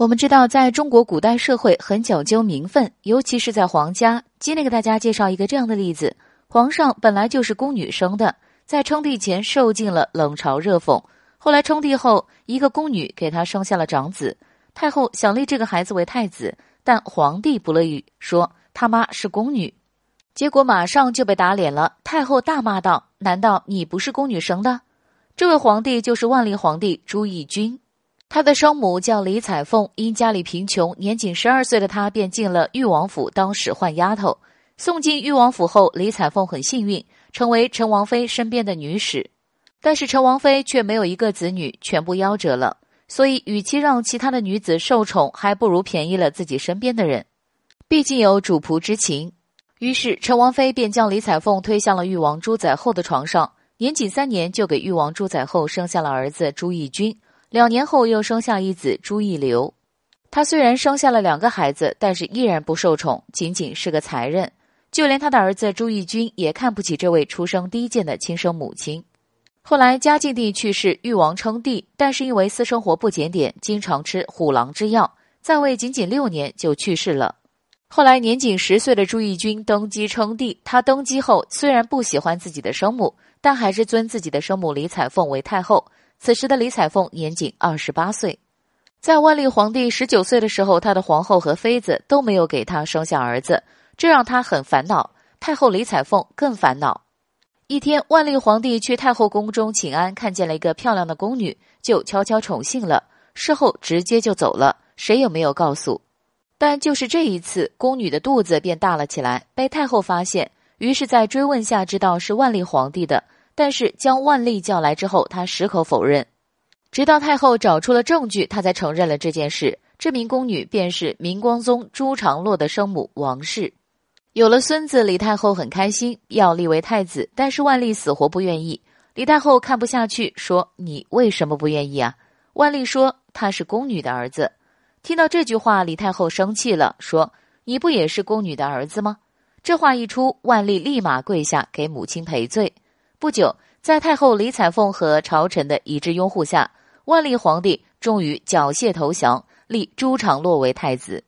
我们知道，在中国古代社会很讲究名分，尤其是在皇家。今天给大家介绍一个这样的例子：皇上本来就是宫女生的，在称帝前受尽了冷嘲热讽。后来称帝后，一个宫女给他生下了长子，太后想立这个孩子为太子，但皇帝不乐意，说他妈是宫女，结果马上就被打脸了。太后大骂道：“难道你不是宫女生的？”这位皇帝就是万历皇帝朱翊钧。他的生母叫李彩凤，因家里贫穷，年仅十二岁的她便进了裕王府当使唤丫头。送进裕王府后，李彩凤很幸运，成为陈王妃身边的女使。但是陈王妃却没有一个子女，全部夭折了。所以，与其让其他的女子受宠，还不如便宜了自己身边的人。毕竟有主仆之情。于是，陈王妃便将李彩凤推向了裕王朱载后的床上。年仅三年，就给裕王朱载后生下了儿子朱翊钧。两年后，又生下一子朱翊流。他虽然生下了两个孩子，但是依然不受宠，仅仅是个才人。就连他的儿子朱翊钧也看不起这位出生低贱的亲生母亲。后来嘉靖帝去世，裕王称帝，但是因为私生活不检点，经常吃虎狼之药，在位仅仅六年就去世了。后来年仅十岁的朱翊钧登基称帝，他登基后虽然不喜欢自己的生母，但还是尊自己的生母李彩凤为太后。此时的李彩凤年仅二十八岁，在万历皇帝十九岁的时候，他的皇后和妃子都没有给他生下儿子，这让他很烦恼。太后李彩凤更烦恼。一天，万历皇帝去太后宫中请安，看见了一个漂亮的宫女，就悄悄宠幸了。事后直接就走了，谁也没有告诉。但就是这一次，宫女的肚子变大了起来，被太后发现，于是，在追问下知道是万历皇帝的。但是将万历叫来之后，他矢口否认，直到太后找出了证据，他才承认了这件事。这名宫女便是明光宗朱常洛的生母王氏。有了孙子，李太后很开心，要立为太子。但是万历死活不愿意。李太后看不下去，说：“你为什么不愿意啊？”万历说：“他是宫女的儿子。”听到这句话，李太后生气了，说：“你不也是宫女的儿子吗？”这话一出，万历立马跪下给母亲赔罪。不久，在太后李彩凤和朝臣的一致拥护下，万历皇帝终于缴械投降，立朱常洛为太子。